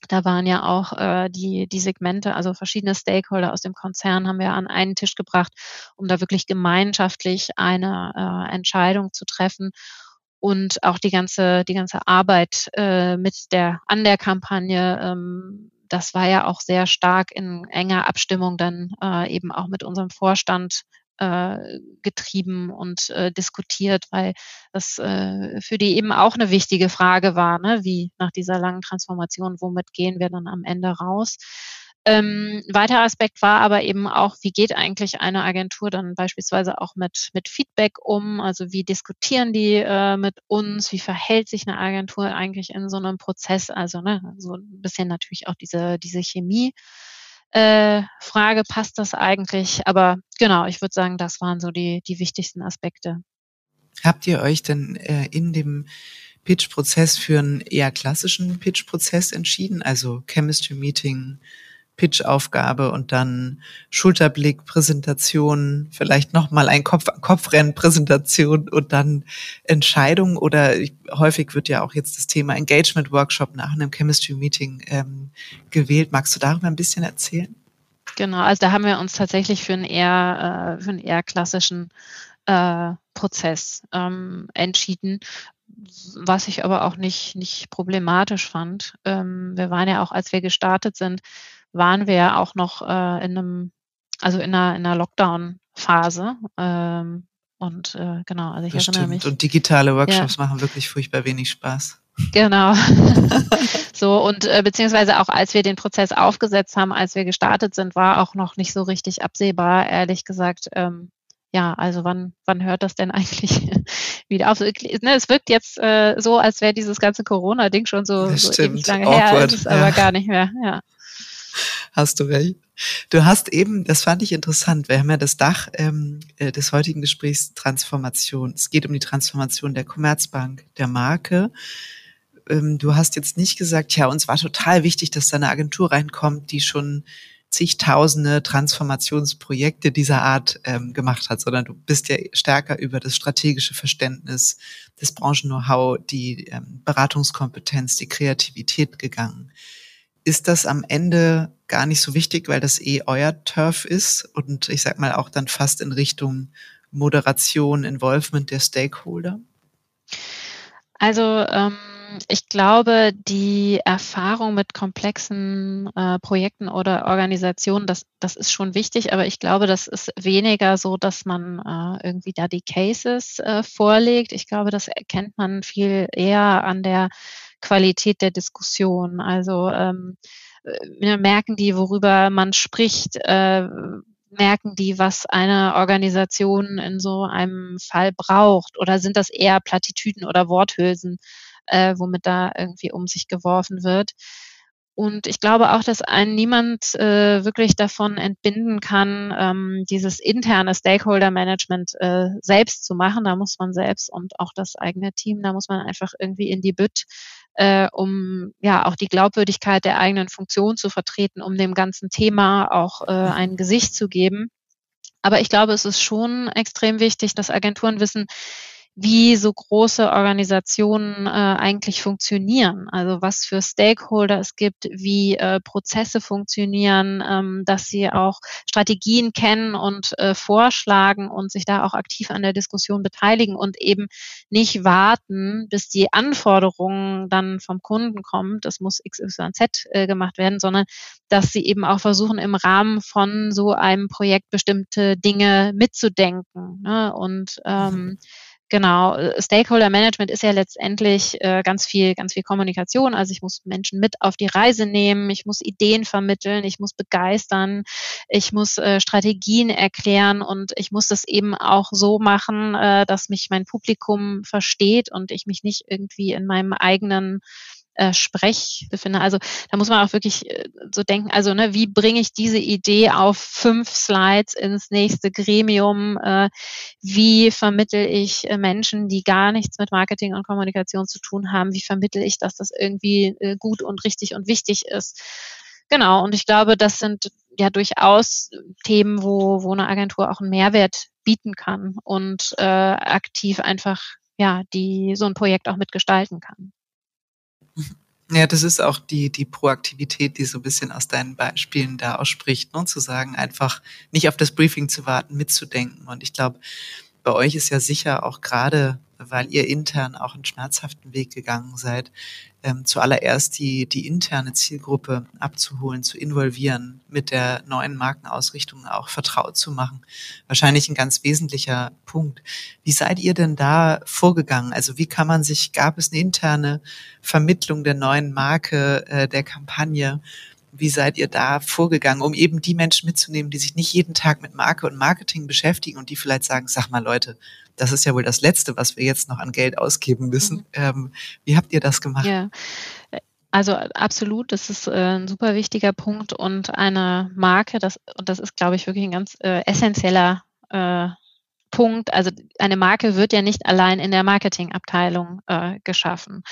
Speaker 3: da waren ja auch äh, die, die Segmente, also verschiedene Stakeholder aus dem Konzern haben wir an einen Tisch gebracht, um da wirklich gemeinschaftlich eine äh, Entscheidung zu treffen und auch die ganze, die ganze Arbeit äh, mit der, an der Kampagne, ähm, das war ja auch sehr stark in enger Abstimmung dann äh, eben auch mit unserem Vorstand äh, getrieben und äh, diskutiert, weil das äh, für die eben auch eine wichtige Frage war, ne? wie nach dieser langen Transformation, womit gehen wir dann am Ende raus. Ähm, weiterer Aspekt war aber eben auch, wie geht eigentlich eine Agentur dann beispielsweise auch mit, mit Feedback um? Also wie diskutieren die äh, mit uns? Wie verhält sich eine Agentur eigentlich in so einem Prozess? Also ne, so ein bisschen natürlich auch diese, diese Chemie äh, Frage, passt das eigentlich? Aber genau, ich würde sagen, das waren so die, die wichtigsten Aspekte.
Speaker 2: Habt ihr euch denn äh, in dem Pitch-Prozess für einen eher klassischen Pitch-Prozess entschieden? Also Chemistry Meeting, Pitch-Aufgabe und dann Schulterblick, Präsentation, vielleicht nochmal ein Kopf-an-Kopf-Rennen, Präsentation und dann Entscheidung oder häufig wird ja auch jetzt das Thema Engagement-Workshop nach einem Chemistry-Meeting ähm, gewählt. Magst du darüber ein bisschen erzählen?
Speaker 3: Genau, also da haben wir uns tatsächlich für einen eher, äh, für einen eher klassischen äh, Prozess ähm, entschieden, was ich aber auch nicht, nicht problematisch fand. Ähm, wir waren ja auch, als wir gestartet sind, waren wir ja auch noch äh, in einem, also in einer, in einer Lockdown-Phase. Ähm, und äh, genau, also ich das erinnere stimmt.
Speaker 2: mich. Und digitale Workshops ja. machen wirklich furchtbar wenig Spaß.
Speaker 3: Genau. *laughs* so, und äh, beziehungsweise auch als wir den Prozess aufgesetzt haben, als wir gestartet sind, war auch noch nicht so richtig absehbar, ehrlich gesagt, ähm, ja, also wann, wann hört das denn *laughs* eigentlich wieder auf? Ne, es wirkt jetzt äh, so, als wäre dieses ganze Corona-Ding schon so, so ewig lange Awkward. her, ist es aber gar nicht mehr, ja.
Speaker 2: Hast du recht. Du hast eben, das fand ich interessant, wir haben ja das Dach ähm, äh, des heutigen Gesprächs Transformation. Es geht um die Transformation der Commerzbank, der Marke. Ähm, du hast jetzt nicht gesagt, ja, uns war total wichtig, dass da eine Agentur reinkommt, die schon zigtausende Transformationsprojekte dieser Art ähm, gemacht hat, sondern du bist ja stärker über das strategische Verständnis, das Branchen-Know-how, die ähm, Beratungskompetenz, die Kreativität gegangen ist das am Ende gar nicht so wichtig, weil das eh euer Turf ist und ich sag mal auch dann fast in Richtung Moderation, Involvement der Stakeholder?
Speaker 3: Also ähm ich glaube, die Erfahrung mit komplexen äh, Projekten oder Organisationen, das, das ist schon wichtig, aber ich glaube, das ist weniger so, dass man äh, irgendwie da die Cases äh, vorlegt. Ich glaube, das erkennt man viel eher an der Qualität der Diskussion. Also ähm, äh, merken die, worüber man spricht, äh, merken die, was eine Organisation in so einem Fall braucht? Oder sind das eher Plattitüden oder Worthülsen, äh, womit da irgendwie um sich geworfen wird? Und ich glaube auch, dass ein niemand äh, wirklich davon entbinden kann, ähm, dieses interne Stakeholder-Management äh, selbst zu machen. Da muss man selbst und auch das eigene Team, da muss man einfach irgendwie in die Bütt, äh, um ja auch die Glaubwürdigkeit der eigenen Funktion zu vertreten, um dem ganzen Thema auch äh, ein Gesicht zu geben. Aber ich glaube, es ist schon extrem wichtig, dass Agenturen wissen, wie so große Organisationen äh, eigentlich funktionieren, also was für Stakeholder es gibt, wie äh, Prozesse funktionieren, ähm, dass sie auch Strategien kennen und äh, vorschlagen und sich da auch aktiv an der Diskussion beteiligen und eben nicht warten, bis die Anforderungen dann vom Kunden kommt, das muss XYZ äh, gemacht werden, sondern dass sie eben auch versuchen, im Rahmen von so einem Projekt bestimmte Dinge mitzudenken ne? und ähm, mhm Genau, Stakeholder Management ist ja letztendlich äh, ganz viel, ganz viel Kommunikation. Also ich muss Menschen mit auf die Reise nehmen, ich muss Ideen vermitteln, ich muss begeistern, ich muss äh, Strategien erklären und ich muss das eben auch so machen, äh, dass mich mein Publikum versteht und ich mich nicht irgendwie in meinem eigenen äh, Sprech befinde. Also da muss man auch wirklich äh, so denken, also ne, wie bringe ich diese Idee auf fünf Slides ins nächste Gremium? Äh, wie vermittel ich äh, Menschen, die gar nichts mit Marketing und Kommunikation zu tun haben? Wie vermittel ich, dass das irgendwie äh, gut und richtig und wichtig ist? Genau, und ich glaube, das sind ja durchaus Themen, wo, wo eine Agentur auch einen Mehrwert bieten kann und äh, aktiv einfach ja die so ein Projekt auch mitgestalten kann.
Speaker 2: Ja, das ist auch die, die Proaktivität, die so ein bisschen aus deinen Beispielen da ausspricht, ne? zu sagen, einfach nicht auf das Briefing zu warten, mitzudenken. Und ich glaube, bei euch ist ja sicher auch gerade weil ihr intern auch einen schmerzhaften Weg gegangen seid, ähm, zuallererst die, die interne Zielgruppe abzuholen, zu involvieren, mit der neuen Markenausrichtung auch vertraut zu machen. Wahrscheinlich ein ganz wesentlicher Punkt. Wie seid ihr denn da vorgegangen? Also wie kann man sich, gab es eine interne Vermittlung der neuen Marke, äh, der Kampagne? Wie seid ihr da vorgegangen, um eben die Menschen mitzunehmen, die sich nicht jeden Tag mit Marke und Marketing beschäftigen und die vielleicht sagen, sag mal Leute, das ist ja wohl das Letzte, was wir jetzt noch an Geld ausgeben müssen. Mhm. Ähm, wie habt ihr das gemacht?
Speaker 3: Ja. Also absolut, das ist äh, ein super wichtiger Punkt und eine Marke, das, und das ist, glaube ich, wirklich ein ganz äh, essentieller äh, Punkt, also eine Marke wird ja nicht allein in der Marketingabteilung äh, geschaffen.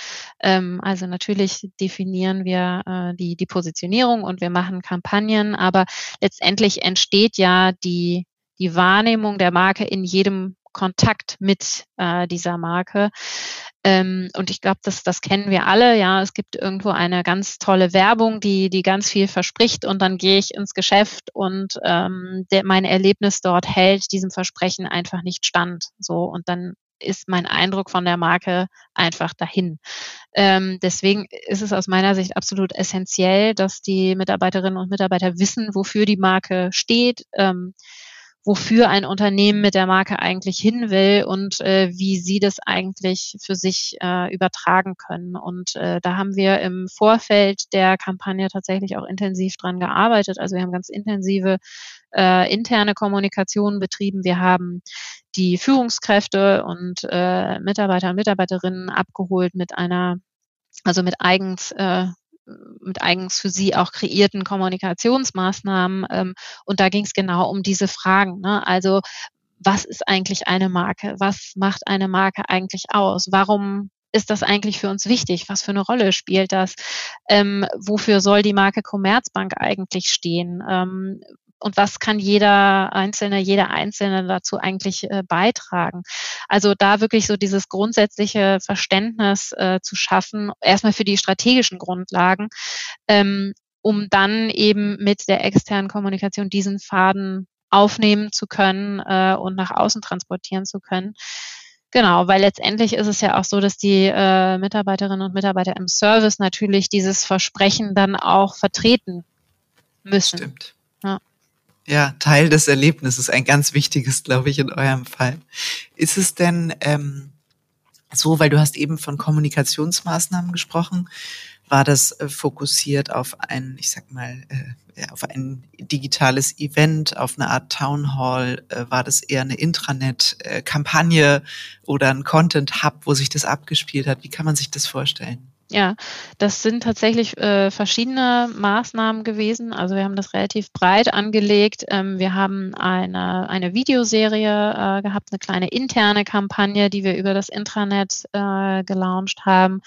Speaker 3: Ähm, also natürlich definieren wir äh, die, die Positionierung und wir machen Kampagnen, aber letztendlich entsteht ja die, die Wahrnehmung der Marke in jedem Kontakt mit äh, dieser Marke. Ähm, und ich glaube, das, das kennen wir alle. Ja, es gibt irgendwo eine ganz tolle Werbung, die, die ganz viel verspricht und dann gehe ich ins Geschäft und ähm, der, mein Erlebnis dort hält diesem Versprechen einfach nicht stand. So und dann ist mein Eindruck von der Marke einfach dahin. Ähm, deswegen ist es aus meiner Sicht absolut essentiell, dass die Mitarbeiterinnen und Mitarbeiter wissen, wofür die Marke steht. Ähm, wofür ein Unternehmen mit der Marke eigentlich hin will und äh, wie sie das eigentlich für sich äh, übertragen können. Und äh, da haben wir im Vorfeld der Kampagne tatsächlich auch intensiv dran gearbeitet. Also wir haben ganz intensive äh, interne Kommunikation betrieben. Wir haben die Führungskräfte und äh, Mitarbeiter und Mitarbeiterinnen abgeholt mit einer also mit eigens äh, mit eigens für sie auch kreierten Kommunikationsmaßnahmen. Ähm, und da ging es genau um diese Fragen. Ne? Also was ist eigentlich eine Marke? Was macht eine Marke eigentlich aus? Warum ist das eigentlich für uns wichtig? Was für eine Rolle spielt das? Ähm, wofür soll die Marke Commerzbank eigentlich stehen? Ähm, und was kann jeder Einzelne, jeder Einzelne dazu eigentlich äh, beitragen. Also da wirklich so dieses grundsätzliche Verständnis äh, zu schaffen, erstmal für die strategischen Grundlagen, ähm, um dann eben mit der externen Kommunikation diesen Faden aufnehmen zu können äh, und nach außen transportieren zu können. Genau, weil letztendlich ist es ja auch so, dass die äh, Mitarbeiterinnen und Mitarbeiter im Service natürlich dieses Versprechen dann auch vertreten müssen.
Speaker 2: Stimmt. Ja. Ja, Teil des Erlebnisses, ein ganz wichtiges, glaube ich, in eurem Fall. Ist es denn ähm, so, weil du hast eben von Kommunikationsmaßnahmen gesprochen, war das äh, fokussiert auf ein, ich sag mal, äh, auf ein digitales Event, auf eine Art Town Hall? Äh, war das eher eine Intranet-Kampagne äh, oder ein Content Hub, wo sich das abgespielt hat? Wie kann man sich das vorstellen?
Speaker 3: Ja, das sind tatsächlich äh, verschiedene Maßnahmen gewesen. Also wir haben das relativ breit angelegt. Ähm, wir haben eine, eine Videoserie äh, gehabt, eine kleine interne Kampagne, die wir über das Intranet äh, gelauncht haben.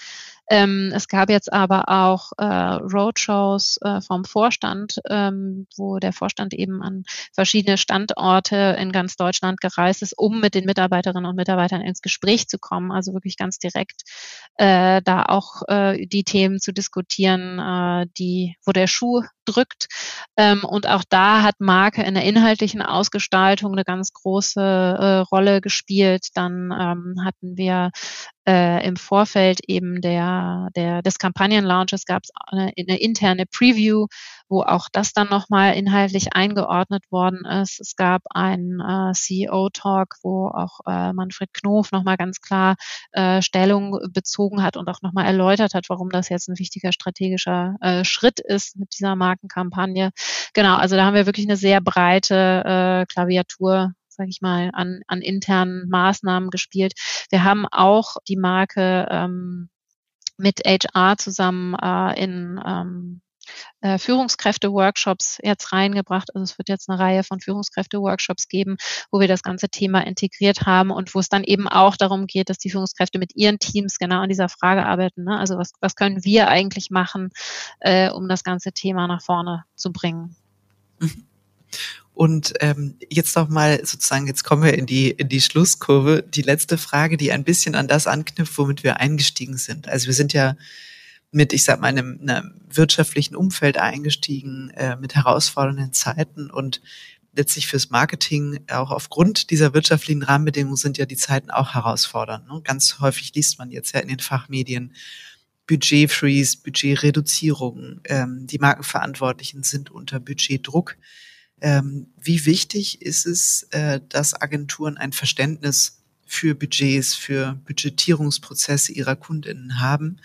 Speaker 3: Ähm, es gab jetzt aber auch äh, Roadshows äh, vom Vorstand, ähm, wo der Vorstand eben an verschiedene Standorte in ganz Deutschland gereist ist, um mit den Mitarbeiterinnen und Mitarbeitern ins Gespräch zu kommen, also wirklich ganz direkt äh, da auch äh, die Themen zu diskutieren, äh, die, wo der Schuh drückt. Ähm, und auch da hat Marke in der inhaltlichen Ausgestaltung eine ganz große äh, Rolle gespielt. Dann ähm, hatten wir äh, im Vorfeld eben der, der des Kampagnenlaunches gab es eine, eine interne Preview, wo auch das dann nochmal inhaltlich eingeordnet worden ist. Es gab einen äh, CEO-Talk, wo auch äh, Manfred Knof nochmal ganz klar äh, Stellung bezogen hat und auch nochmal erläutert hat, warum das jetzt ein wichtiger strategischer äh, Schritt ist mit dieser Markenkampagne. Genau, also da haben wir wirklich eine sehr breite äh, Klaviatur sage ich mal, an, an internen Maßnahmen gespielt. Wir haben auch die Marke ähm, mit HR zusammen äh, in ähm, äh, Führungskräfte-Workshops jetzt reingebracht. Also es wird jetzt eine Reihe von Führungskräfte-Workshops geben, wo wir das ganze Thema integriert haben und wo es dann eben auch darum geht, dass die Führungskräfte mit ihren Teams genau an dieser Frage arbeiten. Ne? Also was, was können wir eigentlich machen, äh, um das ganze Thema nach vorne zu bringen?
Speaker 2: Mhm. Und ähm, jetzt noch mal sozusagen, jetzt kommen wir in die, in die Schlusskurve. Die letzte Frage, die ein bisschen an das anknüpft, womit wir eingestiegen sind. Also wir sind ja mit, ich sag mal, einem, einem wirtschaftlichen Umfeld eingestiegen, äh, mit herausfordernden Zeiten und letztlich fürs Marketing, auch aufgrund dieser wirtschaftlichen Rahmenbedingungen sind ja die Zeiten auch herausfordernd. Ne? Ganz häufig liest man jetzt ja in den Fachmedien Budgetfreeze, Budgetreduzierung. Ähm, die Markenverantwortlichen sind unter Budgetdruck. Ähm, wie wichtig ist es, äh, dass Agenturen ein Verständnis für Budgets, für Budgetierungsprozesse ihrer Kundinnen haben?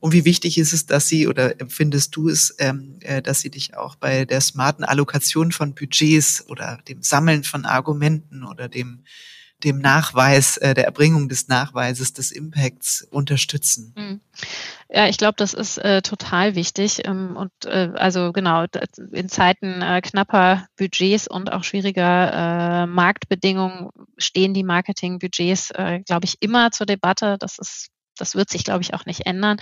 Speaker 2: Und wie wichtig ist es, dass sie oder empfindest du es, ähm, äh, dass sie dich auch bei der smarten Allokation von Budgets oder dem Sammeln von Argumenten oder dem dem Nachweis, äh, der Erbringung des Nachweises des Impacts unterstützen. Mhm.
Speaker 3: Ja, ich glaube, das ist äh, total wichtig. Ähm, und äh, also genau, in Zeiten äh, knapper Budgets und auch schwieriger äh, Marktbedingungen stehen die Marketingbudgets, äh, glaube ich, immer zur Debatte. Das ist das wird sich, glaube ich, auch nicht ändern.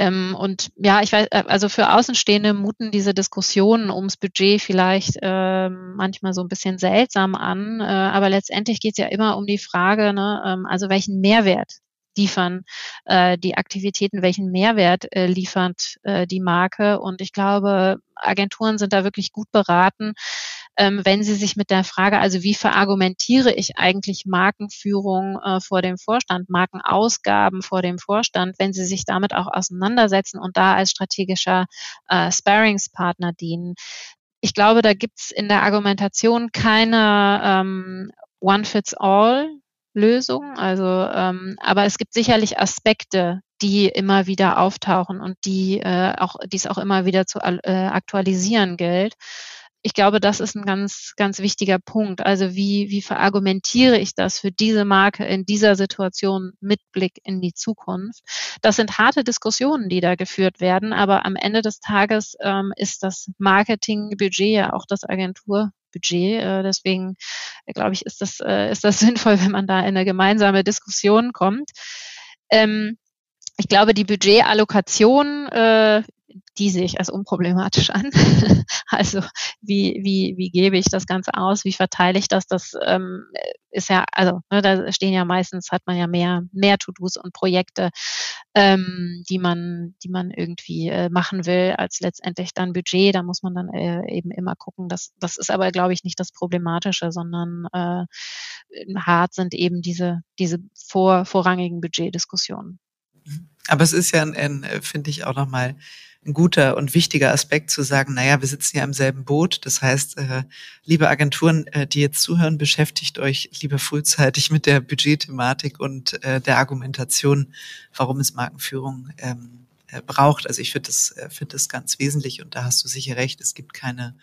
Speaker 3: Ähm, und ja, ich weiß, äh, also für Außenstehende muten diese Diskussionen ums Budget vielleicht äh, manchmal so ein bisschen seltsam an, äh, aber letztendlich geht es ja immer um die Frage, ne, ähm, also welchen Mehrwert liefern äh, die Aktivitäten, welchen Mehrwert äh, liefert äh, die Marke. Und ich glaube, Agenturen sind da wirklich gut beraten, ähm, wenn Sie sich mit der Frage, also wie verargumentiere ich eigentlich Markenführung äh, vor dem Vorstand, Markenausgaben vor dem Vorstand, wenn Sie sich damit auch auseinandersetzen und da als strategischer äh, Sparingspartner dienen. Ich glaube, da gibt's in der Argumentation keine ähm, One-Fits-All. Lösung. Also, ähm, aber es gibt sicherlich Aspekte, die immer wieder auftauchen und die äh, auch, die es auch immer wieder zu äh, aktualisieren gilt ich glaube, das ist ein ganz, ganz wichtiger Punkt. Also wie, wie verargumentiere ich das für diese Marke in dieser Situation mit Blick in die Zukunft? Das sind harte Diskussionen, die da geführt werden, aber am Ende des Tages ähm, ist das Marketingbudget ja auch das Agenturbudget. Äh, deswegen äh, glaube ich, ist das, äh, ist das *laughs* sinnvoll, wenn man da in eine gemeinsame Diskussion kommt. Ähm, ich glaube, die Budgetallokation, die sehe ich als unproblematisch an. *laughs* Also wie, wie, wie gebe ich das Ganze aus? Wie verteile ich das? Das ähm, ist ja, also ne, da stehen ja meistens, hat man ja mehr, mehr To-Dos und Projekte, ähm, die man, die man irgendwie äh, machen will, als letztendlich dann Budget. Da muss man dann äh, eben immer gucken. Das, das ist aber, glaube ich, nicht das Problematische, sondern äh, hart sind eben diese, diese vor, vorrangigen Budgetdiskussionen.
Speaker 2: Aber es ist ja, ein, ein finde ich, auch nochmal ein guter und wichtiger Aspekt zu sagen, naja, wir sitzen ja im selben Boot. Das heißt, äh, liebe Agenturen, äh, die jetzt zuhören, beschäftigt euch lieber frühzeitig mit der Budgetthematik und äh, der Argumentation, warum es Markenführung ähm, äh, braucht. Also ich finde das, äh, finde das ganz wesentlich und da hast du sicher recht, es gibt keine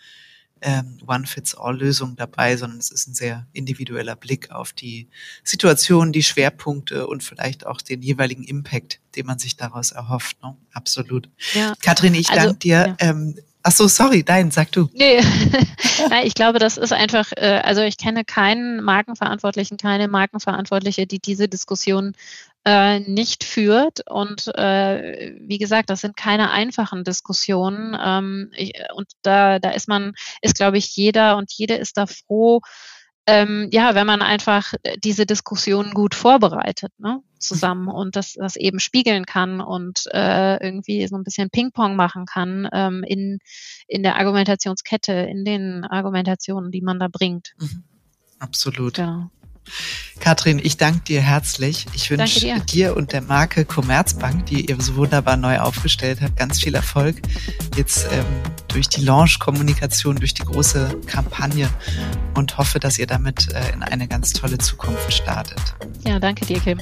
Speaker 2: ähm, One-Fits-All-Lösung dabei, sondern es ist ein sehr individueller Blick auf die Situation, die Schwerpunkte und vielleicht auch den jeweiligen Impact, den man sich daraus erhofft. Ne? Absolut. Ja. Kathrin, ich also, danke dir. Ja. Ähm, Ach so, sorry, nein, sag du.
Speaker 3: Nee, *laughs* Nein, ich glaube, das ist einfach, äh, also ich kenne keinen Markenverantwortlichen, keine Markenverantwortliche, die diese Diskussion äh, nicht führt. Und äh, wie gesagt, das sind keine einfachen Diskussionen. Ähm, ich, und da, da ist man, ist, glaube ich, jeder und jede ist da froh, ähm, ja, wenn man einfach diese Diskussion gut vorbereitet, ne, zusammen und das, das eben spiegeln kann und äh, irgendwie so ein bisschen Ping-Pong machen kann ähm, in, in der Argumentationskette, in den Argumentationen, die man da bringt. Mhm.
Speaker 2: Absolut. Genau. Katrin, ich danke dir herzlich. Ich wünsche dir. dir. und der Marke Commerzbank, die ihr so wunderbar neu aufgestellt habt, ganz viel Erfolg. Jetzt ähm, durch die Launch-Kommunikation, durch die große Kampagne und hoffe, dass ihr damit äh, in eine ganz tolle Zukunft startet.
Speaker 3: Ja, danke dir, Kim.